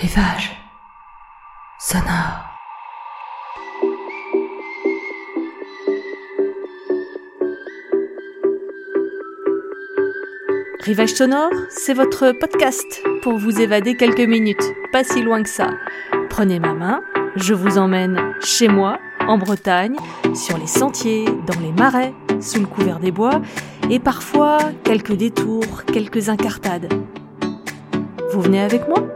Rivage sonore. Rivage sonore, c'est votre podcast pour vous évader quelques minutes, pas si loin que ça. Prenez ma main, je vous emmène chez moi, en Bretagne, sur les sentiers, dans les marais, sous le couvert des bois, et parfois quelques détours, quelques incartades. Vous venez avec moi?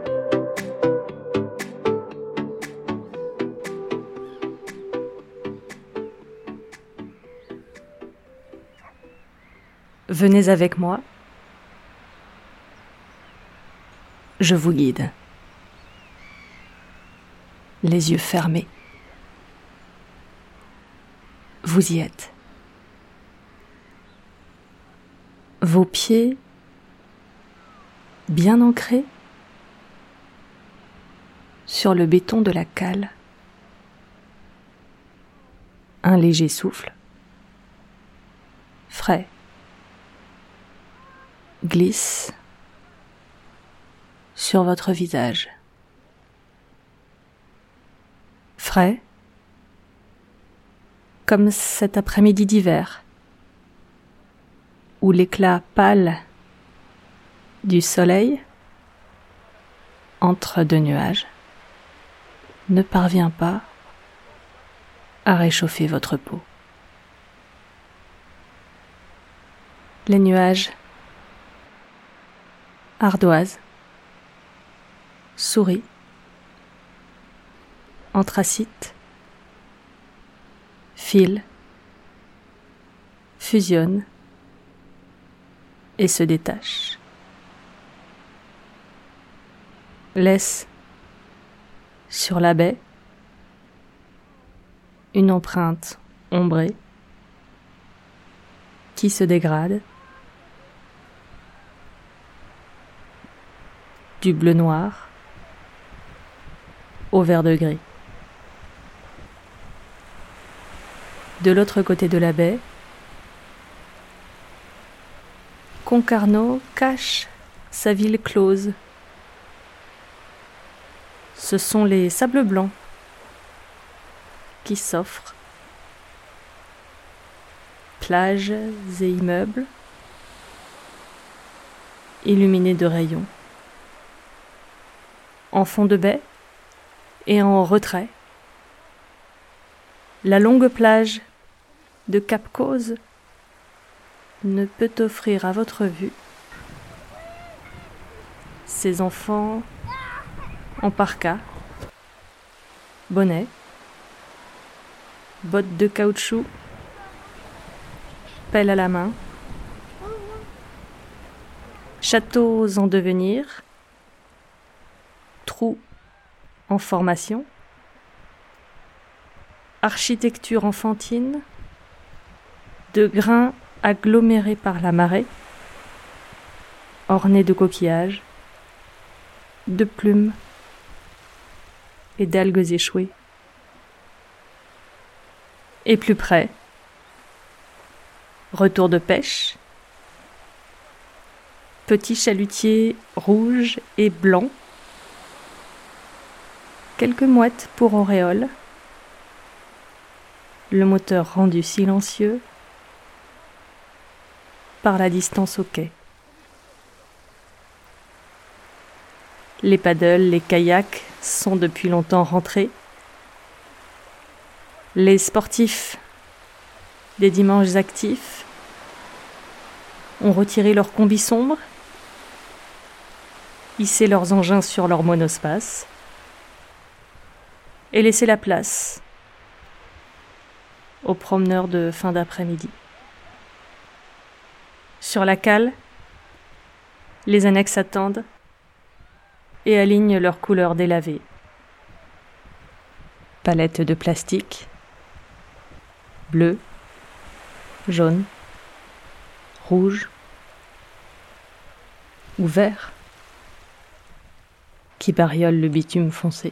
Venez avec moi. Je vous guide. Les yeux fermés. Vous y êtes. Vos pieds bien ancrés sur le béton de la cale. Un léger souffle. Frais glisse sur votre visage. Frais, comme cet après-midi d'hiver, où l'éclat pâle du soleil entre deux nuages ne parvient pas à réchauffer votre peau. Les nuages ardoise, souris, anthracite, fil, fusionne et se détache. Laisse sur la baie une empreinte ombrée qui se dégrade du bleu noir au vert de gris. De l'autre côté de la baie, Concarneau cache sa ville close. Ce sont les sables blancs qui s'offrent. Plages et immeubles illuminés de rayons en fond de baie et en retrait. La longue plage de Cap Cause ne peut offrir à votre vue ces enfants en parka, bonnet, bottes de caoutchouc, pelle à la main, châteaux en devenir, en formation, architecture enfantine, de grains agglomérés par la marée, ornés de coquillages, de plumes et d'algues échouées. Et plus près, retour de pêche, petits chalutiers rouges et blancs quelques mouettes pour auréole, le moteur rendu silencieux par la distance au quai. Les paddles, les kayaks sont depuis longtemps rentrés. Les sportifs des dimanches actifs ont retiré leurs combis sombres, hissé leurs engins sur leur monospace et laisser la place aux promeneurs de fin d'après-midi. Sur la cale, les annexes attendent et alignent leurs couleurs délavées. Palette de plastique, bleu, jaune, rouge ou vert qui bariolent le bitume foncé.